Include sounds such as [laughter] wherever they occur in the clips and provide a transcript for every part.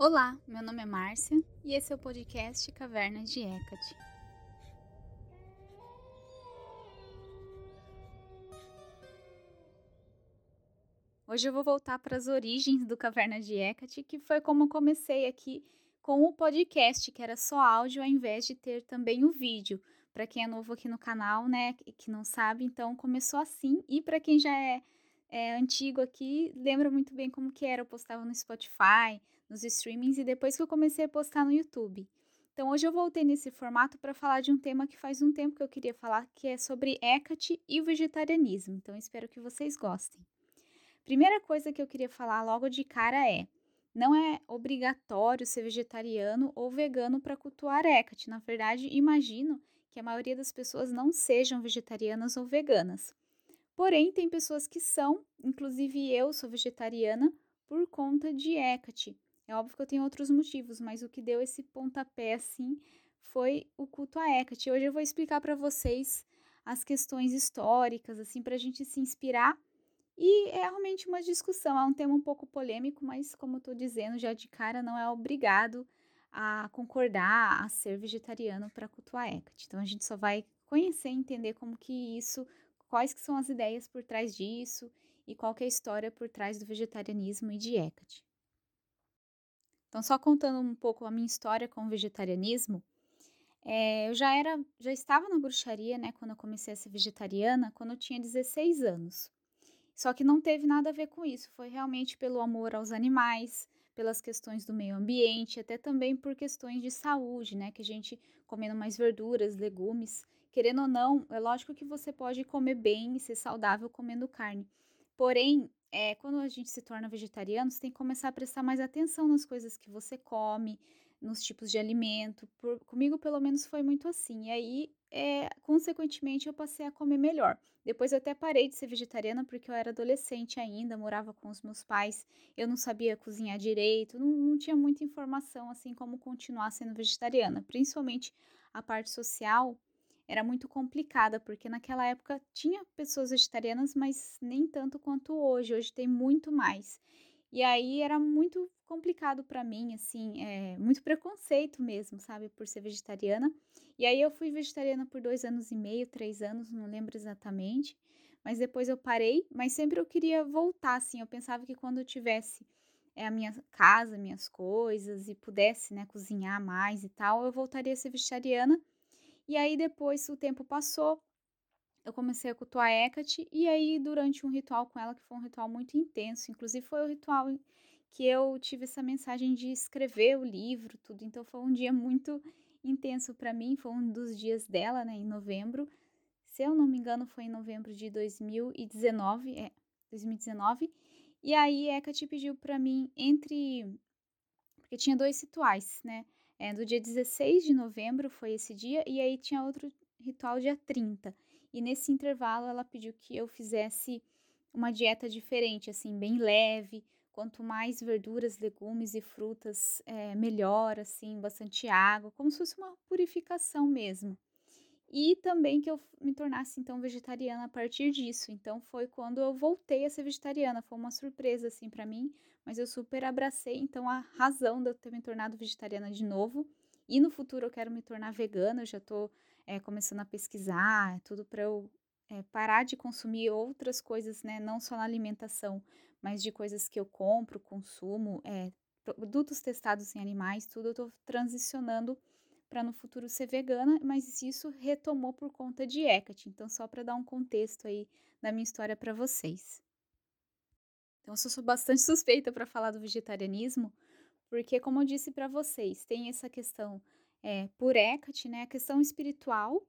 Olá, meu nome é Márcia e esse é o podcast Caverna de Hecate. Hoje eu vou voltar para as origens do Caverna de Hecate, que foi como comecei aqui com o podcast, que era só áudio ao invés de ter também o vídeo. Para quem é novo aqui no canal, né, que não sabe, então começou assim. E para quem já é, é antigo aqui, lembra muito bem como que era. Eu postava no Spotify, nos streamings e depois que eu comecei a postar no YouTube. Então hoje eu voltei nesse formato para falar de um tema que faz um tempo que eu queria falar, que é sobre Hecate e o vegetarianismo. Então espero que vocês gostem. Primeira coisa que eu queria falar logo de cara é: não é obrigatório ser vegetariano ou vegano para cultuar Hecate. Na verdade, imagino que a maioria das pessoas não sejam vegetarianas ou veganas. Porém, tem pessoas que são, inclusive eu sou vegetariana por conta de Hecate. É óbvio que eu tenho outros motivos, mas o que deu esse pontapé assim foi o culto a Hecate. Hoje eu vou explicar para vocês as questões históricas, assim, para a gente se inspirar. E é realmente uma discussão, é um tema um pouco polêmico, mas como eu estou dizendo já de cara, não é obrigado a concordar a ser vegetariano para cultuar Hecate. Então a gente só vai conhecer e entender como que isso, quais que são as ideias por trás disso e qual que é a história por trás do vegetarianismo e de Hecate. Então, só contando um pouco a minha história com o vegetarianismo, é, eu já era, já estava na bruxaria, né, quando eu comecei a ser vegetariana, quando eu tinha 16 anos. Só que não teve nada a ver com isso, foi realmente pelo amor aos animais, pelas questões do meio ambiente, até também por questões de saúde, né, que a gente comendo mais verduras, legumes, querendo ou não, é lógico que você pode comer bem e ser saudável comendo carne. Porém, é, quando a gente se torna vegetariano, você tem que começar a prestar mais atenção nas coisas que você come, nos tipos de alimento. Por, comigo, pelo menos, foi muito assim. E aí, é, consequentemente, eu passei a comer melhor. Depois, eu até parei de ser vegetariana porque eu era adolescente ainda, morava com os meus pais, eu não sabia cozinhar direito, não, não tinha muita informação assim como continuar sendo vegetariana. Principalmente a parte social era muito complicada, porque naquela época tinha pessoas vegetarianas, mas nem tanto quanto hoje. Hoje tem muito mais. E aí era muito complicado para mim, assim, é, muito preconceito mesmo, sabe, por ser vegetariana. E aí eu fui vegetariana por dois anos e meio, três anos, não lembro exatamente. Mas depois eu parei, mas sempre eu queria voltar, assim. Eu pensava que quando eu tivesse é, a minha casa, minhas coisas e pudesse, né, cozinhar mais e tal, eu voltaria a ser vegetariana e aí depois o tempo passou, eu comecei a cultuar Hecate e aí durante um ritual com ela que foi um ritual muito intenso, inclusive foi o ritual que eu tive essa mensagem de escrever o livro, tudo. Então foi um dia muito intenso para mim, foi um dos dias dela, né, em novembro. Se eu não me engano, foi em novembro de 2019, é, 2019. E aí Hecate pediu para mim entre porque tinha dois rituais, né? É, do dia 16 de novembro foi esse dia, e aí tinha outro ritual dia 30. E nesse intervalo ela pediu que eu fizesse uma dieta diferente, assim, bem leve. Quanto mais verduras, legumes e frutas, é, melhor, assim, bastante água, como se fosse uma purificação mesmo. E também que eu me tornasse então vegetariana a partir disso. Então foi quando eu voltei a ser vegetariana, foi uma surpresa assim para mim, mas eu super abracei então a razão de eu ter me tornado vegetariana de novo. E no futuro eu quero me tornar vegana, eu já tô é, começando a pesquisar, tudo para eu é, parar de consumir outras coisas, né? Não só na alimentação, mas de coisas que eu compro, consumo, é, produtos testados em animais, tudo eu tô transicionando para no futuro ser vegana, mas isso retomou por conta de Hecate. Então, só para dar um contexto aí da minha história para vocês. Então, eu sou bastante suspeita para falar do vegetarianismo, porque, como eu disse para vocês, tem essa questão é, por Hecate, né, a questão espiritual,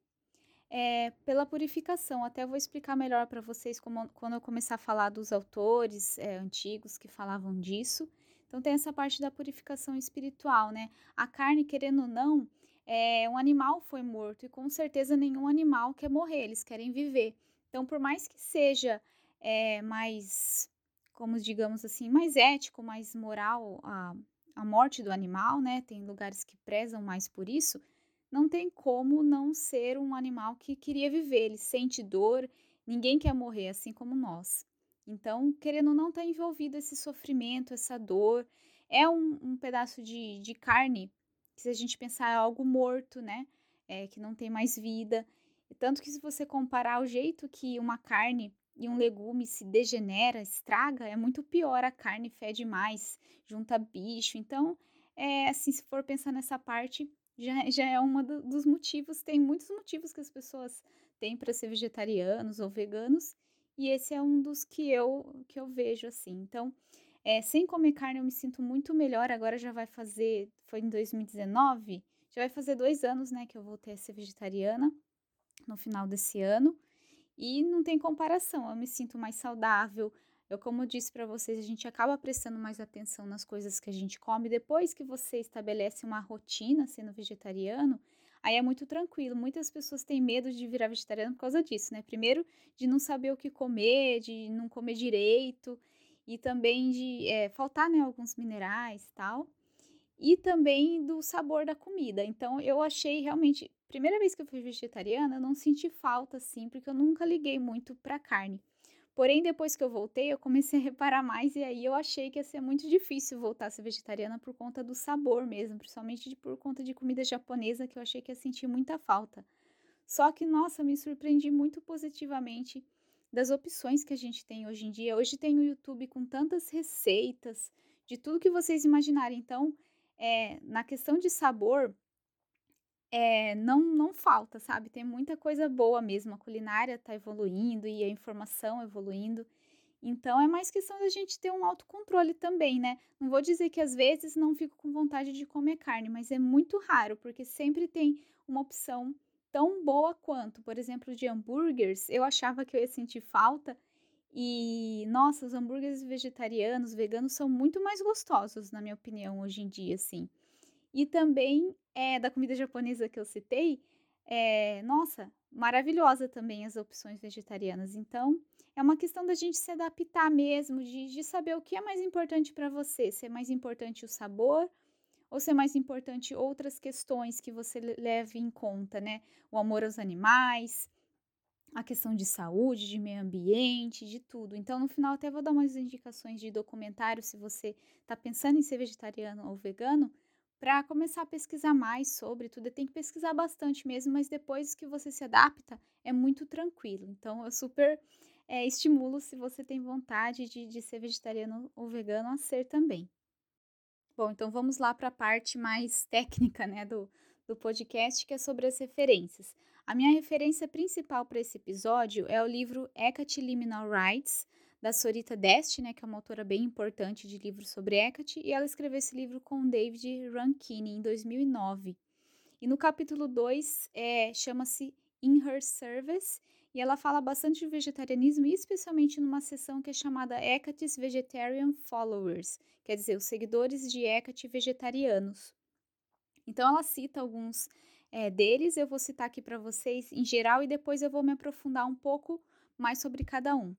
é, pela purificação. Até vou explicar melhor para vocês como, quando eu começar a falar dos autores é, antigos que falavam disso. Então, tem essa parte da purificação espiritual, né? A carne, querendo ou não, é, um animal foi morto e com certeza nenhum animal quer morrer, eles querem viver. Então, por mais que seja é, mais, como digamos assim, mais ético, mais moral a, a morte do animal, né? Tem lugares que prezam mais por isso. Não tem como não ser um animal que queria viver, ele sente dor, ninguém quer morrer, assim como nós. Então, querendo ou não, está envolvido esse sofrimento, essa dor, é um, um pedaço de, de carne que, se a gente pensar, é algo morto, né? É, que não tem mais vida. Tanto que, se você comparar o jeito que uma carne e um legume se degenera, estraga, é muito pior. A carne fede mais, junta bicho. Então, é assim, se for pensar nessa parte, já, já é um do, dos motivos. Tem muitos motivos que as pessoas têm para ser vegetarianos ou veganos. E esse é um dos que eu, que eu vejo assim. Então, é, sem comer carne eu me sinto muito melhor. Agora já vai fazer, foi em 2019, já vai fazer dois anos, né, que eu voltei a ser vegetariana no final desse ano. E não tem comparação, eu me sinto mais saudável. Eu, como eu disse para vocês, a gente acaba prestando mais atenção nas coisas que a gente come. Depois que você estabelece uma rotina sendo vegetariano, aí é muito tranquilo. Muitas pessoas têm medo de virar vegetariano por causa disso, né? Primeiro, de não saber o que comer, de não comer direito e também de é, faltar né, alguns minerais e tal. E também do sabor da comida. Então, eu achei realmente. Primeira vez que eu fui vegetariana, eu não senti falta, assim, porque eu nunca liguei muito para carne. Porém, depois que eu voltei, eu comecei a reparar mais e aí eu achei que ia ser muito difícil voltar a ser vegetariana por conta do sabor mesmo, principalmente por conta de comida japonesa, que eu achei que ia sentir muita falta. Só que, nossa, me surpreendi muito positivamente das opções que a gente tem hoje em dia. Hoje tem o YouTube com tantas receitas, de tudo que vocês imaginarem. Então, é, na questão de sabor, é, não, não falta, sabe? Tem muita coisa boa mesmo. A culinária está evoluindo e a informação evoluindo. Então, é mais questão da gente ter um autocontrole também, né? Não vou dizer que às vezes não fico com vontade de comer carne, mas é muito raro, porque sempre tem uma opção tão boa quanto, por exemplo, de hambúrgueres, eu achava que eu ia sentir falta. E, nossa, os hambúrgueres vegetarianos, veganos, são muito mais gostosos, na minha opinião, hoje em dia, assim. E também, é, da comida japonesa que eu citei, é, nossa, maravilhosa também as opções vegetarianas. Então, é uma questão da gente se adaptar mesmo, de, de saber o que é mais importante para você. Se é mais importante o sabor ou se é mais importante outras questões que você leve em conta, né? O amor aos animais, a questão de saúde, de meio ambiente, de tudo. Então, no final, até vou dar umas indicações de documentário se você está pensando em ser vegetariano ou vegano, para começar a pesquisar mais sobre tudo. Tem que pesquisar bastante mesmo, mas depois que você se adapta, é muito tranquilo. Então, eu super é, estimulo se você tem vontade de, de ser vegetariano ou vegano a ser também. Bom, então vamos lá para a parte mais técnica né, do, do podcast, que é sobre as referências. A minha referência principal para esse episódio é o livro Hecate Liminal Rights, da Sorita Dest, né, que é uma autora bem importante de livros sobre Hecate, e ela escreveu esse livro com David Rankine em 2009. E no capítulo 2 é, chama-se In Her Service, e ela fala bastante de vegetarianismo, especialmente numa seção que é chamada Hecate's Vegetarian Followers, quer dizer, os seguidores de Hecate vegetarianos. Então, ela cita alguns é, deles, eu vou citar aqui para vocês em geral e depois eu vou me aprofundar um pouco mais sobre cada um.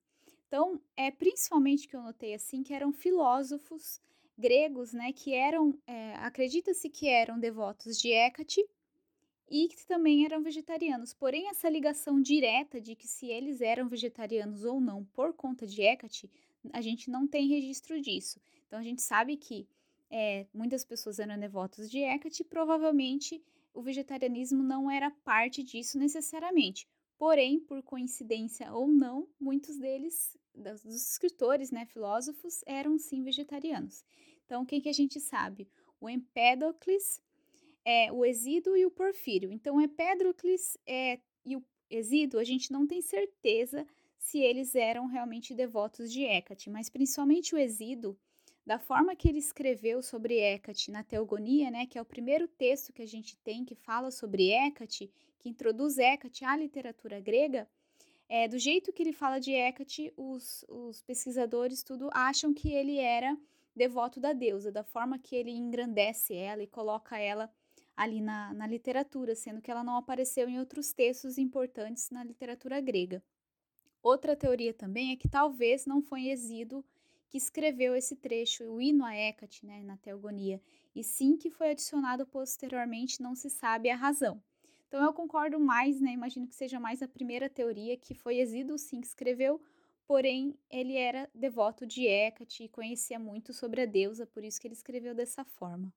Então, é principalmente que eu notei assim que eram filósofos gregos, né, que eram, é, acredita-se que eram devotos de Hecate e que também eram vegetarianos. Porém, essa ligação direta de que se eles eram vegetarianos ou não por conta de Hecate, a gente não tem registro disso. Então, a gente sabe que é, muitas pessoas eram devotas de Hecate e provavelmente o vegetarianismo não era parte disso necessariamente. Porém, por coincidência ou não, muitos deles, dos escritores, né, filósofos, eram sim vegetarianos. Então, o que, a gente sabe? O Empédocles é o Exíduo e o Porfírio. Então, Epédrocles é, e o Exíduo, a gente não tem certeza se eles eram realmente devotos de Hécate, mas principalmente o Exíduo, da forma que ele escreveu sobre Hécate na Teogonia, né, que é o primeiro texto que a gente tem que fala sobre Hécate, que introduz Hécate à literatura grega, é, do jeito que ele fala de Hécate, os, os pesquisadores tudo acham que ele era devoto da deusa, da forma que ele engrandece ela e coloca ela ali na, na literatura, sendo que ela não apareceu em outros textos importantes na literatura grega. Outra teoria também é que talvez não foi Exíduo que escreveu esse trecho, o hino a Hécate, né, na Teogonia, e sim que foi adicionado posteriormente, não se sabe a razão. Então eu concordo mais, né, imagino que seja mais a primeira teoria, que foi Exíduo sim que escreveu, porém ele era devoto de Hecate e conhecia muito sobre a deusa, por isso que ele escreveu dessa forma.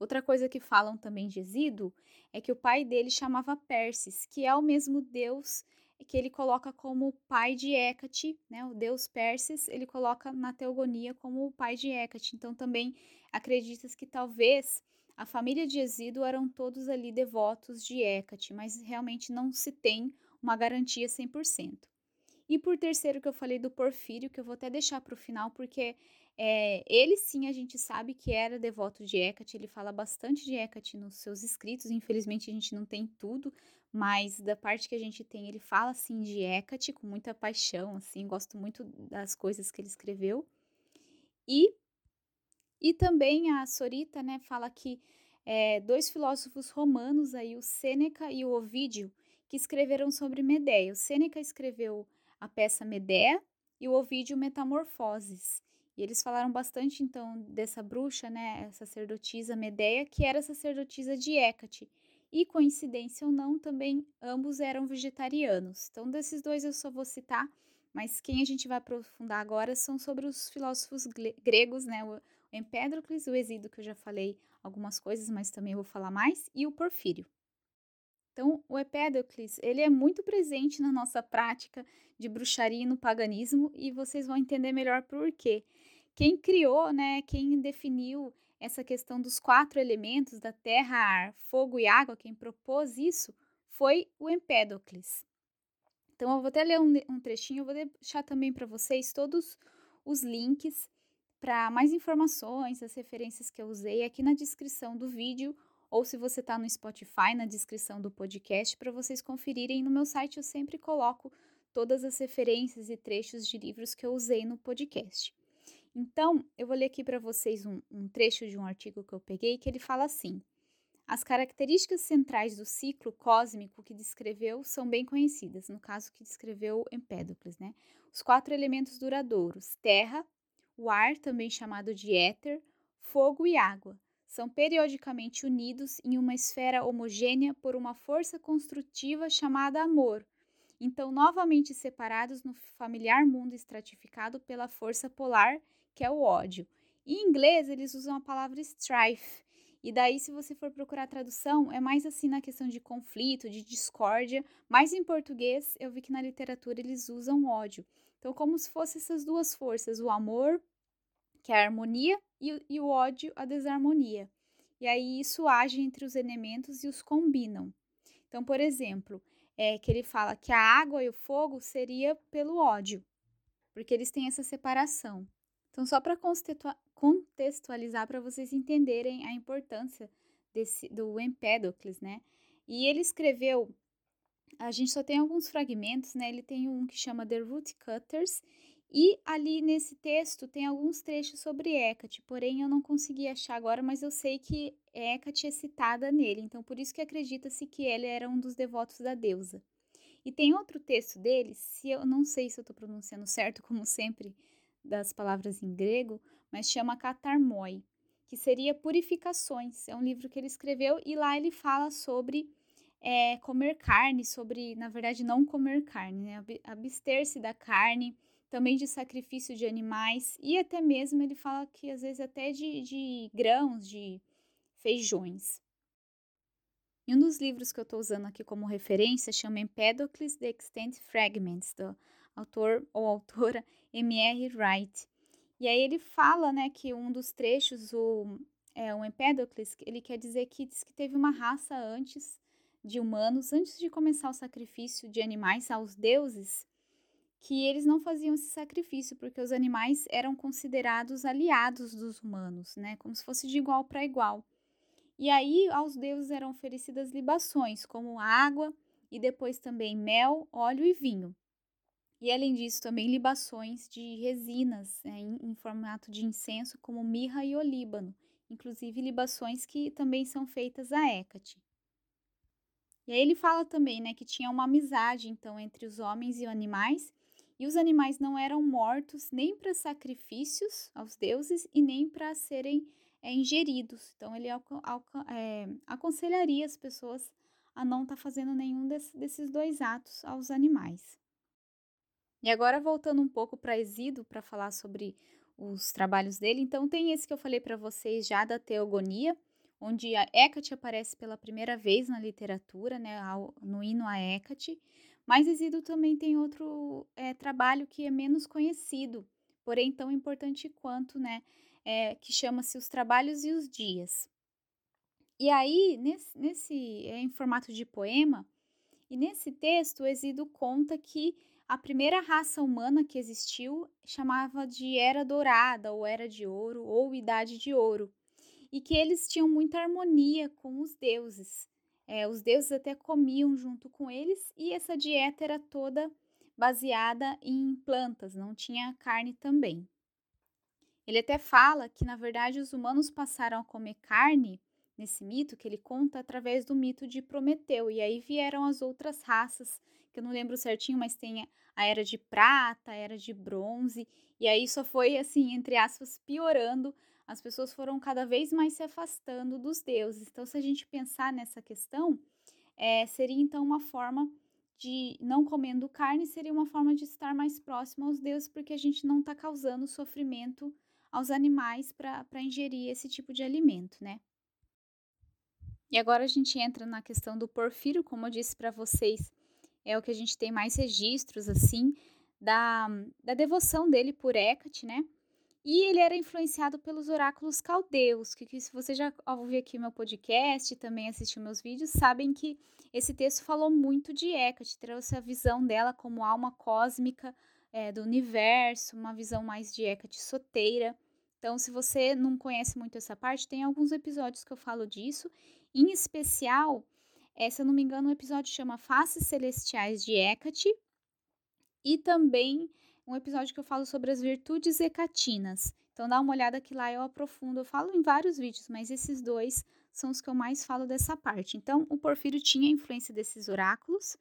Outra coisa que falam também de Exíduo é que o pai dele chamava Perses, que é o mesmo deus que ele coloca como pai de Hecate, né? O deus Perses, ele coloca na teogonia como o pai de Hecate. Então também acredita-se que talvez a família de Exíduo eram todos ali devotos de Hecate, mas realmente não se tem uma garantia 100%. E por terceiro que eu falei do Porfírio, que eu vou até deixar para o final, porque é, ele sim a gente sabe que era devoto de Hecate, ele fala bastante de Hecate nos seus escritos, infelizmente a gente não tem tudo, mas da parte que a gente tem, ele fala assim de Hecate com muita paixão, assim, gosto muito das coisas que ele escreveu. E e também a Sorita, né, fala que é, dois filósofos romanos aí, o Sêneca e o Ovídio, que escreveram sobre Medea. O Sêneca escreveu a peça Medea e o Ovídio Metamorfoses. E eles falaram bastante então dessa bruxa, né, sacerdotisa Medea, que era sacerdotisa de Hécate. E coincidência ou não, também ambos eram vegetarianos. Então desses dois eu só vou citar, mas quem a gente vai aprofundar agora são sobre os filósofos gregos, né, o Empédocles, o Exídio que eu já falei algumas coisas, mas também vou falar mais, e o Porfírio. Então, o Empédocles, ele é muito presente na nossa prática de bruxaria e no paganismo, e vocês vão entender melhor por quê. Quem criou, né, quem definiu essa questão dos quatro elementos da terra, ar, fogo e água, quem propôs isso foi o Empédocles. Então, eu vou até ler um, um trechinho, eu vou deixar também para vocês todos os links para mais informações, as referências que eu usei aqui na descrição do vídeo, ou se você está no Spotify, na descrição do podcast, para vocês conferirem. No meu site eu sempre coloco todas as referências e trechos de livros que eu usei no podcast. Então, eu vou ler aqui para vocês um, um trecho de um artigo que eu peguei que ele fala assim: As características centrais do ciclo cósmico que descreveu são bem conhecidas, no caso que descreveu Empédocles, né? Os quatro elementos duradouros: terra, o ar, também chamado de éter, fogo e água, são periodicamente unidos em uma esfera homogênea por uma força construtiva chamada amor, então novamente separados no familiar mundo estratificado pela força polar que é o ódio. Em inglês, eles usam a palavra strife. E daí, se você for procurar a tradução, é mais assim na questão de conflito, de discórdia. Mas em português, eu vi que na literatura eles usam ódio. Então, como se fossem essas duas forças, o amor, que é a harmonia, e, e o ódio, a desarmonia. E aí isso age entre os elementos e os combinam. Então, por exemplo, é que ele fala que a água e o fogo seria pelo ódio, porque eles têm essa separação. Então, só para contextualizar, para vocês entenderem a importância desse, do Empédocles, né? E ele escreveu, a gente só tem alguns fragmentos, né? Ele tem um que chama The Root Cutters, e ali nesse texto tem alguns trechos sobre Hecate, porém eu não consegui achar agora, mas eu sei que Hecate é citada nele, então por isso que acredita-se que ele era um dos devotos da deusa. E tem outro texto dele, se eu não sei se eu estou pronunciando certo, [laughs] como sempre, das palavras em grego, mas chama Catarmoi, que seria Purificações. É um livro que ele escreveu e lá ele fala sobre é, comer carne, sobre, na verdade, não comer carne, né? abster-se da carne, também de sacrifício de animais e até mesmo ele fala que às vezes até de, de grãos, de feijões. E um dos livros que eu estou usando aqui como referência chama Empedocles The Extant Fragments, do autor ou autora [laughs] M.R. Wright. E aí ele fala, né, que um dos trechos, o, é, o Empédocles, ele quer dizer que diz que teve uma raça antes de humanos, antes de começar o sacrifício de animais aos deuses, que eles não faziam esse sacrifício porque os animais eram considerados aliados dos humanos, né, como se fosse de igual para igual. E aí aos deuses eram oferecidas libações, como água e depois também mel, óleo e vinho. E além disso, também libações de resinas né, em, em, formato de incenso, como mirra e olíbano, inclusive libações que também são feitas a Hecate. E aí ele fala também né, que tinha uma amizade então entre os homens e os animais, e os animais não eram mortos nem para sacrifícios aos deuses e nem para serem é, ingeridos. Então ele é, aconselharia as pessoas a não estar tá fazendo nenhum desse, desses dois atos aos animais. E agora voltando um pouco para Exído para falar sobre os trabalhos dele, então tem esse que eu falei para vocês já da Teogonia, onde a Hecate aparece pela primeira vez na literatura, né, no hino a Hecate, mas Exído também tem outro é, trabalho que é menos conhecido, porém tão importante quanto, né, é, que chama-se Os Trabalhos e os Dias. E aí, nesse, nesse é em formato de poema, e nesse texto, Exído conta que a primeira raça humana que existiu chamava de Era Dourada, ou Era de Ouro, ou Idade de Ouro, e que eles tinham muita harmonia com os deuses. É, os deuses até comiam junto com eles, e essa dieta era toda baseada em plantas, não tinha carne também. Ele até fala que, na verdade, os humanos passaram a comer carne nesse mito, que ele conta através do mito de Prometeu, e aí vieram as outras raças, que eu não lembro certinho, mas tem a era de prata, a era de bronze, e aí só foi, assim, entre aspas, piorando as pessoas foram cada vez mais se afastando dos deuses. Então, se a gente pensar nessa questão, é, seria então uma forma de não comendo carne, seria uma forma de estar mais próximo aos deuses, porque a gente não está causando sofrimento aos animais para ingerir esse tipo de alimento, né? E agora a gente entra na questão do Porfírio, como eu disse para vocês, é o que a gente tem mais registros, assim, da, da devoção dele por Hecate, né? E ele era influenciado pelos oráculos caldeus, que, que se você já ouviu aqui meu podcast também assistiu meus vídeos, sabem que esse texto falou muito de Hecate, trouxe a visão dela como alma cósmica é, do universo, uma visão mais de Hecate soteira. Então, se você não conhece muito essa parte, tem alguns episódios que eu falo disso. Em especial, é, se eu não me engano, o um episódio chama Faces Celestiais de Hecate. E também um episódio que eu falo sobre as virtudes hecatinas. Então dá uma olhada que lá eu aprofundo. Eu falo em vários vídeos, mas esses dois são os que eu mais falo dessa parte. Então o Porfírio tinha influência desses oráculos.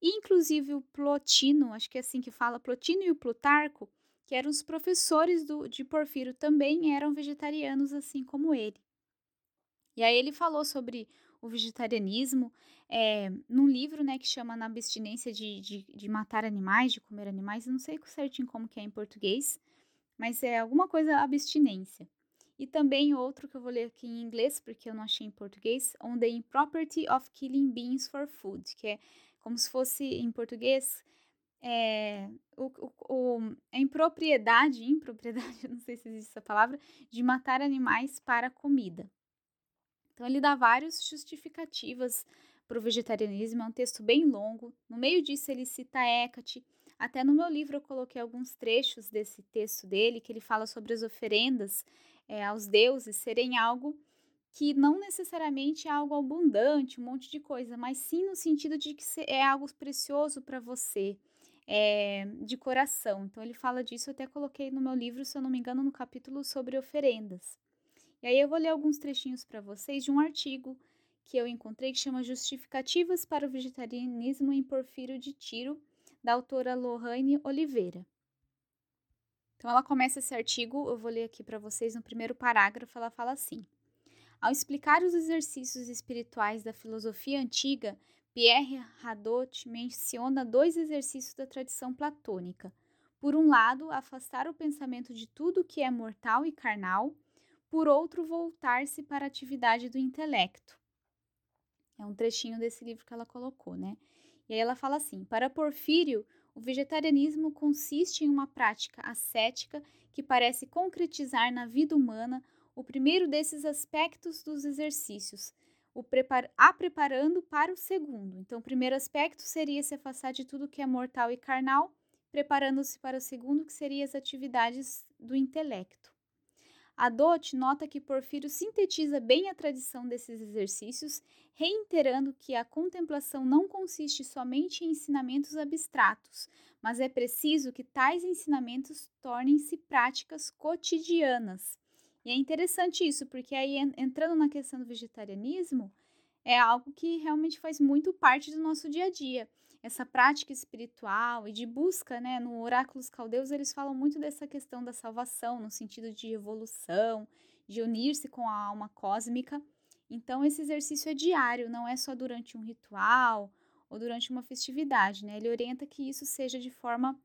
E inclusive o Plotino, acho que é assim que fala, Plotino e o Plutarco, que eram os professores do, de Porfírio, também eram vegetarianos assim como ele. E aí ele falou sobre o vegetarianismo é, num livro né, que chama Na Abstinência de, de, de, Matar Animais, de Comer Animais, não sei certinho como que é em português, mas é alguma coisa abstinência. E também outro que eu vou ler aqui em inglês, porque eu não achei em português, On the Impropriety of Killing Beings for Food, que é como se fosse em português é, o, o, a impropriedade, [laughs] impropriedade, não sei se existe essa palavra, de matar animais para comida. Então ele dá várias justificativas para o vegetarianismo, é um texto bem longo. No meio disso ele cita Hecate. Até no meu livro eu coloquei alguns trechos desse texto dele, que ele fala sobre as oferendas é, aos deuses serem algo que não necessariamente é algo abundante, um monte de coisa, mas sim no sentido de que é algo precioso para você, é, de coração. Então ele fala disso, eu até coloquei no meu livro, se eu não me engano, no capítulo sobre oferendas. E aí eu vou ler alguns trechinhos para vocês de um artigo que eu encontrei que chama Justificativas para o Vegetarianismo em Porfírio de Tiro, da autora Lohane Oliveira. Então ela começa esse artigo, eu vou ler aqui para vocês no primeiro parágrafo, ela fala assim: Ao explicar os exercícios espirituais da filosofia antiga, Pierre Hadot menciona dois exercícios da tradição platônica. Por um lado, afastar o pensamento de tudo que é mortal e carnal, por outro, voltar-se para a atividade do intelecto. É um trechinho desse livro que ela colocou, né? E aí ela fala assim: para Porfírio, o vegetarianismo consiste em uma prática ascética que parece concretizar na vida humana o primeiro desses aspectos dos exercícios, o prepar a preparando para o segundo. Então, o primeiro aspecto seria se afastar de tudo que é mortal e carnal, preparando-se para o segundo, que seria as atividades do intelecto. A nota que Porfírio sintetiza bem a tradição desses exercícios, reiterando que a contemplação não consiste somente em ensinamentos abstratos, mas é preciso que tais ensinamentos tornem-se práticas cotidianas. E é interessante isso, porque aí entrando na questão do vegetarianismo, é algo que realmente faz muito parte do nosso dia a dia essa prática espiritual e de busca, né? No Oráculos Caldeus, eles falam muito dessa questão da salvação, no sentido de evolução, de unir-se com a alma cósmica. Então, esse exercício é diário, não é só durante um ritual ou durante uma festividade, né? Ele orienta que isso seja de forma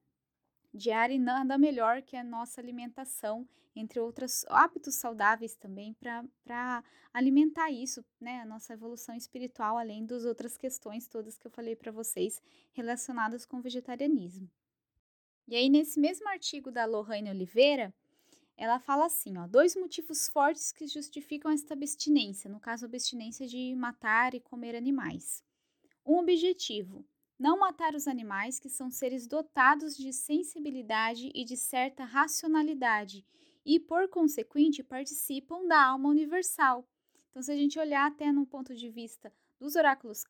diária e nada melhor que a nossa alimentação, entre outros hábitos saudáveis também, para alimentar isso, né? A nossa evolução espiritual, além das outras questões todas que eu falei para vocês relacionadas com o vegetarianismo. E aí, nesse mesmo artigo da Lohane Oliveira, ela fala assim, ó, dois motivos fortes que justificam esta abstinência, no caso, a abstinência de matar e comer animais. Um objetivo, não matar os animais, que são seres dotados de sensibilidade e de certa racionalidade, e, por consequente, participam da alma universal. Então, se a gente olhar até no ponto de vista dos oráculos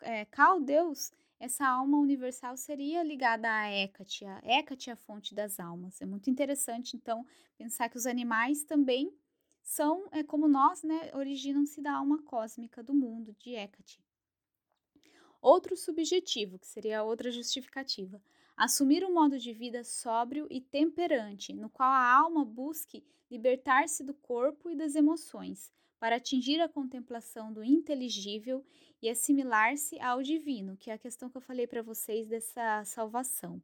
é, caldeus, essa alma universal seria ligada à Hecate. A Hecate é a fonte das almas. É muito interessante, então, pensar que os animais também são, é como nós, né, originam-se da alma cósmica do mundo, de Hecate. Outro subjetivo, que seria outra justificativa, assumir um modo de vida sóbrio e temperante, no qual a alma busque libertar-se do corpo e das emoções, para atingir a contemplação do inteligível e assimilar-se ao divino, que é a questão que eu falei para vocês dessa salvação.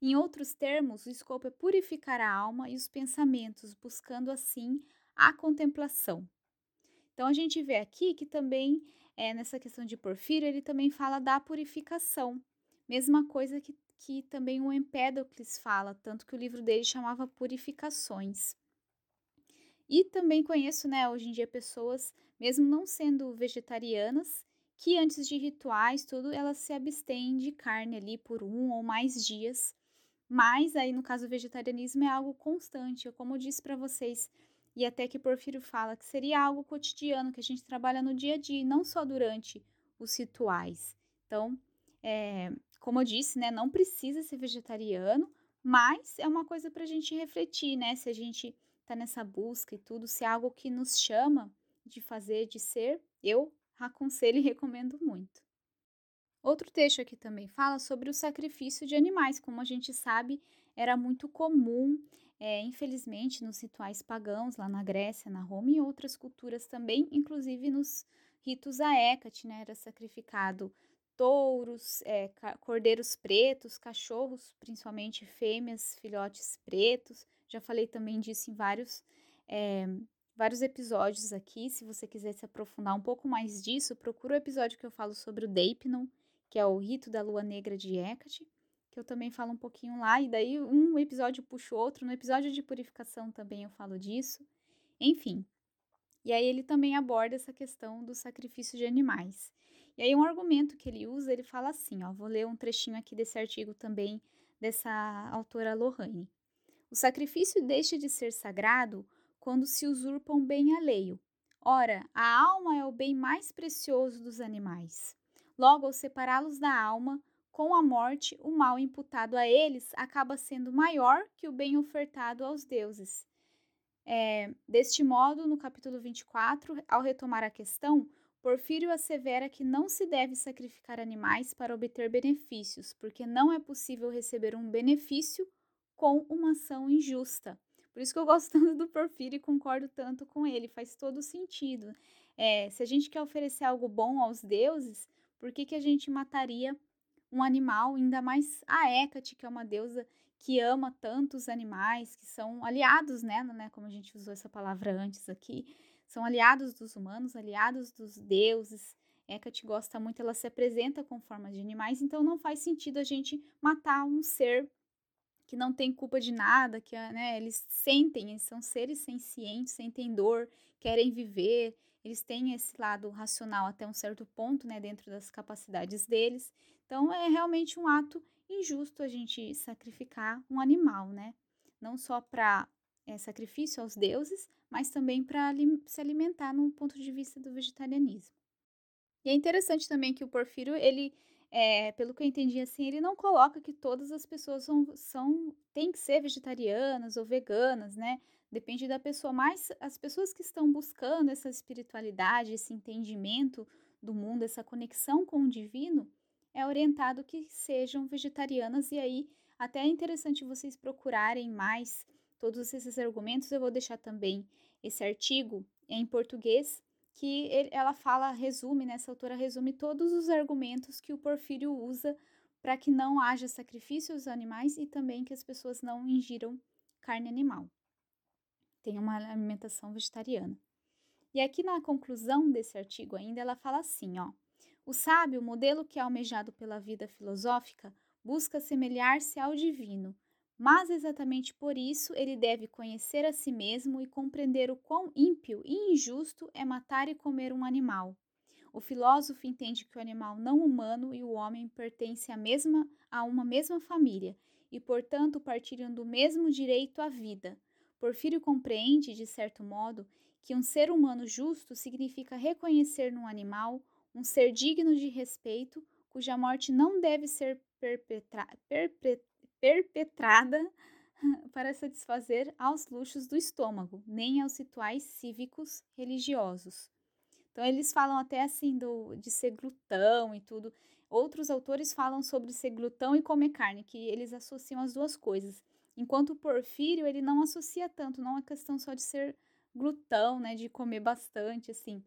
Em outros termos, o escopo é purificar a alma e os pensamentos, buscando assim a contemplação. Então a gente vê aqui que também é, nessa questão de Porfírio, ele também fala da purificação. Mesma coisa que, que também o Empédocles fala, tanto que o livro dele chamava Purificações. E também conheço, né, hoje em dia, pessoas, mesmo não sendo vegetarianas, que antes de rituais, tudo, elas se abstêm de carne ali por um ou mais dias. Mas aí, no caso do vegetarianismo, é algo constante. Como eu disse para vocês, e até que Porfírio fala que seria algo cotidiano, que a gente trabalha no dia a dia, não só durante os rituais. Então, é, como eu disse, né, não precisa ser vegetariano, mas é uma coisa para a gente refletir, né? Se a gente está nessa busca e tudo, se é algo que nos chama de fazer, de ser, eu aconselho e recomendo muito. Outro texto aqui também fala sobre o sacrifício de animais. Como a gente sabe, era muito comum é, infelizmente, nos rituais pagãos lá na Grécia, na Roma e outras culturas também, inclusive nos ritos a Hecate, né, era sacrificado touros, é, cordeiros pretos, cachorros, principalmente fêmeas, filhotes pretos. Já falei também disso em vários, é, vários episódios aqui. Se você quiser se aprofundar um pouco mais disso, procura o episódio que eu falo sobre o Deipnon, que é o rito da lua negra de Hecate que eu também falo um pouquinho lá, e daí um episódio puxa o outro. No episódio de purificação também eu falo disso. Enfim. E aí ele também aborda essa questão do sacrifício de animais. E aí um argumento que ele usa, ele fala assim, ó, vou ler um trechinho aqui desse artigo também dessa autora Lohane. O sacrifício deixa de ser sagrado quando se usurpa um bem alheio. Ora, a alma é o bem mais precioso dos animais. Logo, ao separá-los da alma, com a morte, o mal imputado a eles acaba sendo maior que o bem ofertado aos deuses. É, deste modo, no capítulo 24, ao retomar a questão, Porfírio assevera que não se deve sacrificar animais para obter benefícios, porque não é possível receber um benefício com uma ação injusta. Por isso que eu gosto [laughs] tanto do Porfírio e concordo tanto com ele, faz todo sentido. É, se a gente quer oferecer algo bom aos deuses, por que, que a gente mataria um animal, ainda mais a Hecate, que é uma deusa que ama tantos animais, que são aliados né, né, como a gente usou essa palavra antes aqui, são aliados dos humanos, aliados dos deuses. Hecate gosta muito, ela se apresenta com formas de animais, então não faz sentido a gente matar um ser que não tem culpa de nada, que né, eles sentem, eles são seres sencientes, sentem dor, querem viver, eles têm esse lado racional até um certo ponto, né, dentro das capacidades deles. Então é realmente um ato injusto a gente sacrificar um animal, né? Não só para é, sacrifício aos deuses, mas também para se alimentar no ponto de vista do vegetarianismo. E é interessante também que o Porfírio, ele, é, pelo que eu entendi assim, ele não coloca que todas as pessoas são, são têm que ser vegetarianas ou veganas, né? Depende da pessoa, mas as pessoas que estão buscando essa espiritualidade, esse entendimento do mundo, essa conexão com o divino, é orientado que sejam vegetarianas e aí até é interessante vocês procurarem mais todos esses argumentos. Eu vou deixar também esse artigo em português que ele, ela fala, resume, né, autora resume todos os argumentos que o Porfírio usa para que não haja sacrifício aos animais e também que as pessoas não ingiram carne animal. Tenha uma alimentação vegetariana. E aqui na conclusão desse artigo ainda ela fala assim, ó: O sábio, modelo que é almejado pela vida filosófica, busca semelhar-se ao divino, mas exatamente por isso ele deve conhecer a si mesmo e compreender o quão ímpio e injusto é matar e comer um animal. O filósofo entende que o animal não humano e o homem pertencem à mesma, a uma mesma família e, portanto, partilham do mesmo direito à vida. Porfírio compreende, de certo modo, que um ser humano justo significa reconhecer num animal um ser digno de respeito, cuja morte não deve ser perpetra perpet perpetrada [laughs] para satisfazer aos luxos do estômago, nem aos rituais cívicos religiosos. Então eles falam até assim do, de ser glutão e tudo. Outros autores falam sobre ser glutão e comer carne, que eles associam as duas coisas. Enquanto o Porfírio, ele não associa tanto, não é questão só de ser glutão, né, de comer bastante, assim.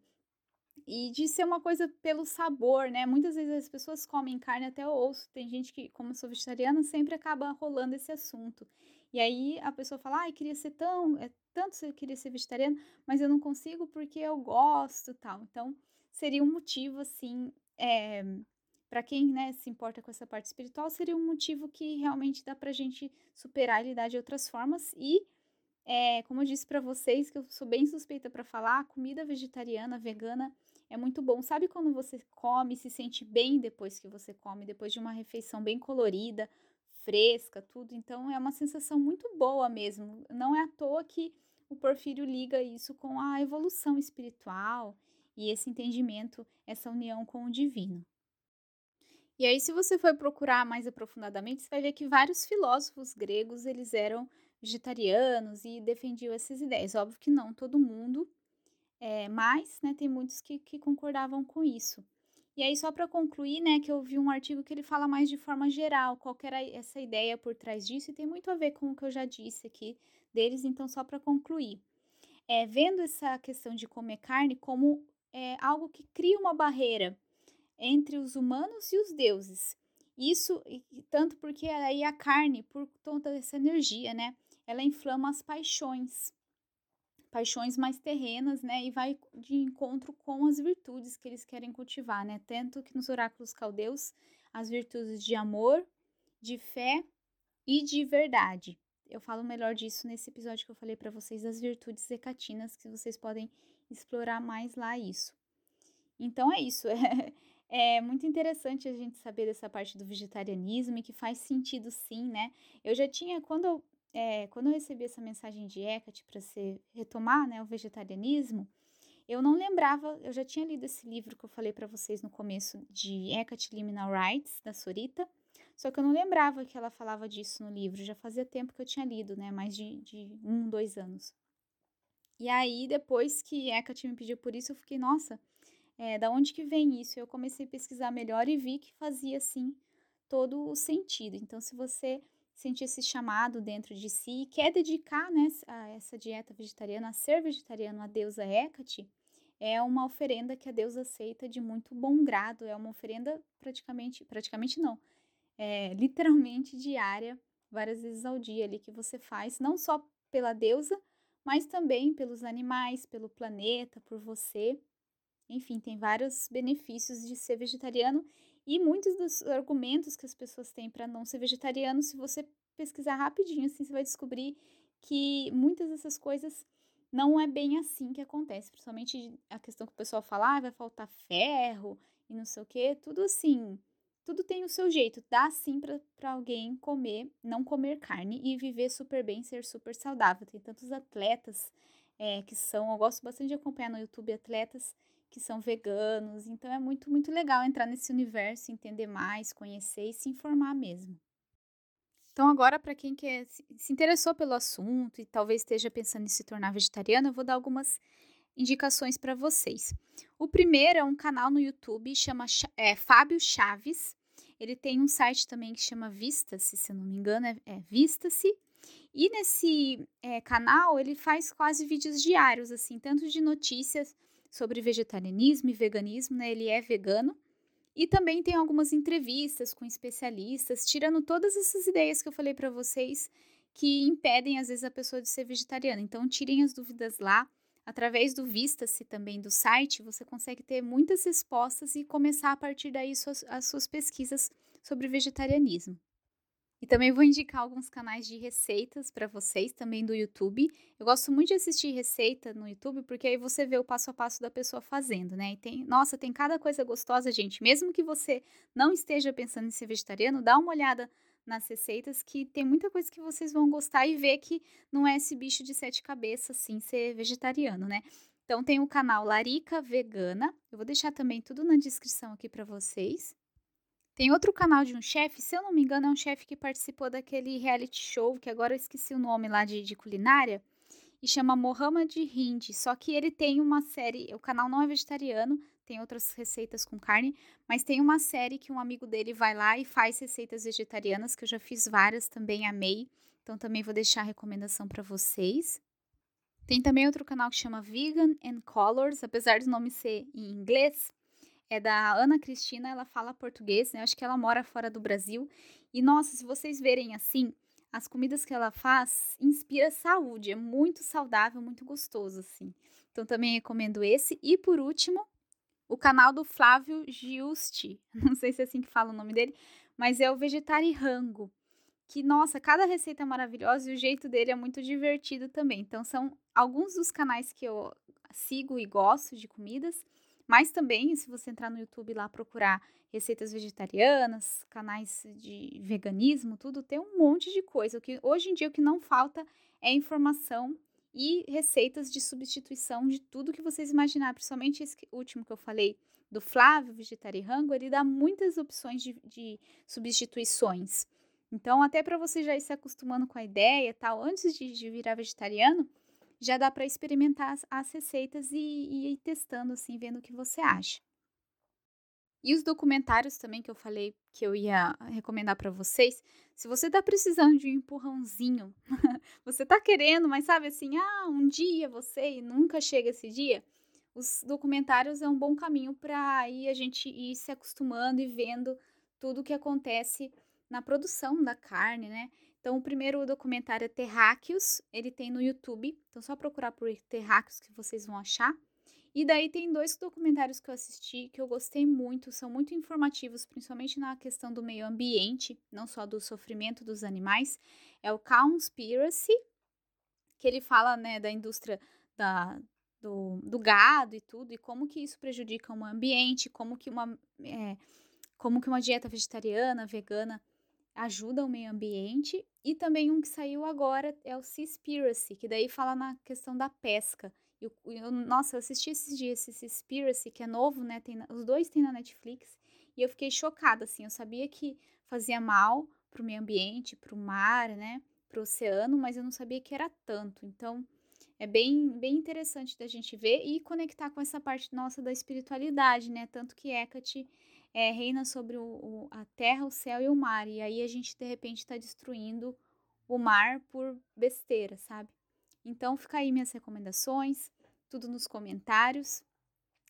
E de ser uma coisa pelo sabor, né? Muitas vezes as pessoas comem carne até o osso. Tem gente que, como eu sou vegetariana, sempre acaba rolando esse assunto. E aí a pessoa fala, ai, queria ser tão, é, tanto eu queria ser vegetariana, mas eu não consigo porque eu gosto tal. Então, seria um motivo, assim, é, eh, para quem né, se importa com essa parte espiritual, seria um motivo que realmente dá pra gente superar e lidar de outras formas. E, é, como eu disse para vocês, que eu sou bem suspeita para falar, comida vegetariana, vegana, é muito bom. Sabe quando você come se sente bem depois que você come, depois de uma refeição bem colorida, fresca, tudo? Então é uma sensação muito boa mesmo. Não é à toa que o Porfírio liga isso com a evolução espiritual e esse entendimento, essa união com o divino. E aí, se você for procurar mais aprofundadamente, você vai ver que vários filósofos gregos eles eram vegetarianos e defendiam essas ideias. Óbvio que não todo mundo, é, mas né, tem muitos que, que concordavam com isso. E aí, só para concluir, né, que eu vi um artigo que ele fala mais de forma geral, qual era essa ideia por trás disso, e tem muito a ver com o que eu já disse aqui deles, então, só para concluir. É, vendo essa questão de comer carne como é, algo que cria uma barreira entre os humanos e os deuses. Isso, tanto porque aí a carne, por conta dessa energia, né, ela inflama as paixões paixões mais terrenas, né, e vai de encontro com as virtudes que eles querem cultivar, né, tanto que nos oráculos caldeus as virtudes de amor, de fé e de verdade. Eu falo melhor disso nesse episódio que eu falei para vocês das virtudes hecatinas, que vocês podem explorar mais lá isso. Então é isso. [laughs] É, é muito interessante a gente saber dessa parte do vegetarianismo e que faz sentido sim, né? Eu já tinha, quando eu é, quando eu recebi essa mensagem de Hecate para se retomar né, o vegetarianismo, eu não lembrava, eu já tinha lido esse livro que eu falei para vocês no começo, de Hecate Liminal Rights, da Sorita, só que eu não lembrava que ela falava disso no livro, já fazia tempo que eu tinha lido, né, mais de, de um, dois anos. E aí, depois que Hecate me pediu por isso, eu fiquei, nossa, é, da onde que vem isso? Eu comecei a pesquisar melhor e vi que fazia, sim, todo o sentido. Então, se você sente esse chamado dentro de si e quer dedicar né, a essa dieta vegetariana, a ser vegetariano a deusa Hecate, é uma oferenda que a deusa aceita de muito bom grado, é uma oferenda praticamente, praticamente não, é literalmente [laughs] diária, várias vezes ao dia ali que você faz, não só pela deusa, mas também pelos animais, pelo planeta, por você. Enfim, tem vários benefícios de ser vegetariano e muitos dos argumentos que as pessoas têm para não ser vegetariano, se você pesquisar rapidinho, assim, você vai descobrir que muitas dessas coisas não é bem assim que acontece. Principalmente a questão que o pessoal fala, ah, vai faltar ferro e não sei o quê. Tudo assim, tudo tem o seu jeito. Dá sim para alguém comer, não comer carne e viver super bem, ser super saudável. Tem tantos atletas é, que são, eu gosto bastante de acompanhar no YouTube atletas que são veganos. Então é muito, muito legal entrar nesse universo, entender mais, conhecer e se informar mesmo. Então, agora, para quem quer, se interessou pelo assunto e talvez esteja pensando em se tornar vegetariano, eu vou dar algumas indicações para vocês. O primeiro é um canal no YouTube, chama é, Fábio Chaves. Ele tem um site também que chama Vista-se, se eu não me engano, é, é Vista-se. E nesse é, canal ele faz quase vídeos diários, assim, tanto de notícias sobre vegetarianismo e veganismo, né? Ele é vegano E também tem algumas entrevistas com especialistas, tirando todas essas ideias que eu falei para vocês que impedem às vezes a pessoa de ser vegetariana. Então tirem as dúvidas lá. Através do Vista-se também do site, você consegue ter muitas respostas e começar a partir daí suas, as suas pesquisas sobre vegetarianismo. E também vou indicar alguns canais de receitas para vocês, também do YouTube. Eu gosto muito de assistir receita no YouTube, porque aí você vê o passo a passo da pessoa fazendo, né? E tem, nossa, tem cada coisa gostosa, gente. Mesmo que você não esteja pensando em ser vegetariano, dá uma olhada nas receitas que tem muita coisa que vocês vão gostar e ver que não é esse bicho de sete cabeças, assim, ser vegetariano, né? Então tem o canal Larica Vegana. Eu vou deixar também tudo na descrição aqui para vocês. Tem outro canal de um chefe, se eu não me engano, é um chefe que participou daquele reality show, que agora eu esqueci o nome lá de, de culinária, e chama Mohamed Hind. Só que ele tem uma série, o canal não é vegetariano, tem outras receitas com carne, mas tem uma série que um amigo dele vai lá e faz receitas vegetarianas, que eu já fiz várias também, amei. Então também vou deixar a recomendação para vocês. Tem também outro canal que chama Vegan and Colors, apesar do nome ser em inglês, é da Ana Cristina, ela fala português, né? Acho que ela mora fora do Brasil. E nossa, se vocês verem assim, as comidas que ela faz inspira saúde, é muito saudável, muito gostoso assim. Então também recomendo esse e por último, o canal do Flávio Giusti. [laughs] Não sei se é assim que fala o nome dele, mas é o Rango. Que nossa, cada receita é maravilhosa e o jeito dele é muito divertido também. Então são alguns dos canais que eu sigo e gosto de comidas. Mas também, se você entrar no YouTube lá procurar receitas vegetarianas, canais de veganismo, tudo, tem um monte de coisa. O que, hoje em dia o que não falta é informação e receitas de substituição de tudo que vocês imaginarem, principalmente esse último que eu falei do Flávio Vegetariano, ele dá muitas opções de, de substituições. Então, até para você já ir se acostumando com a ideia, tal, antes de, de virar vegetariano, já dá para experimentar as, as receitas e, e ir testando, assim, vendo o que você acha. E os documentários também que eu falei que eu ia recomendar para vocês. Se você tá precisando de um empurrãozinho, [laughs] você tá querendo, mas sabe assim, ah, um dia você e nunca chega esse dia, os documentários é um bom caminho para aí a gente ir se acostumando e vendo tudo o que acontece na produção da carne, né? Então, o primeiro documentário é Terráqueos, ele tem no YouTube, então só procurar por Terráqueos que vocês vão achar. E daí tem dois documentários que eu assisti que eu gostei muito, são muito informativos, principalmente na questão do meio ambiente, não só do sofrimento dos animais. É o Conspiracy, que ele fala né, da indústria da, do, do, gado e tudo, e como que isso prejudica o ambiente, como que uma, é, como que uma dieta vegetariana, vegana ajuda o meio ambiente. E também um que saiu agora é o Seaspiracy, que daí fala na questão da pesca. Eu, eu, nossa, eu assisti esses dias esse Seaspiracy, que é novo, né? Tem, os dois tem na Netflix. E eu fiquei chocada, assim. Eu sabia que fazia mal pro meio ambiente, pro mar, né? Pro oceano, mas eu não sabia que era tanto. Então, é bem, bem interessante da gente ver e conectar com essa parte nossa da espiritualidade, né? Tanto que Hecate é, reina sobre o, o, a terra, o céu e o mar. E aí a gente, de repente, está destruindo o mar por besteira, sabe? Então, fica aí minhas recomendações, tudo nos comentários.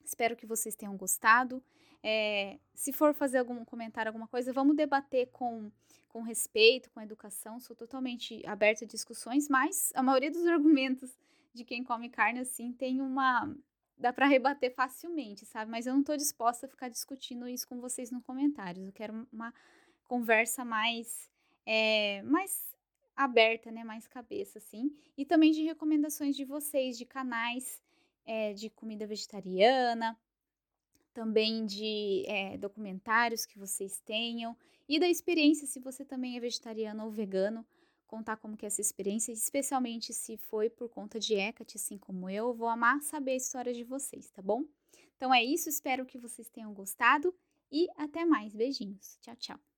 Espero que vocês tenham gostado. É, se for fazer algum comentário, alguma coisa, vamos debater com, com respeito, com educação. Sou totalmente aberta a discussões, mas a maioria dos [laughs] argumentos de quem come carne assim tem uma dá para rebater facilmente, sabe? Mas eu não estou disposta a ficar discutindo isso com vocês nos comentários. Eu quero uma conversa mais, é, mais aberta, né? Mais cabeça, assim. E também de recomendações de vocês, de canais é, de comida vegetariana, também de é, documentários que vocês tenham e da experiência, se você também é vegetariano ou vegano contar como que é essa experiência, especialmente se foi por conta de Hecate, assim como eu. Vou amar saber a história de vocês, tá bom? Então é isso, espero que vocês tenham gostado e até mais. Beijinhos. Tchau, tchau.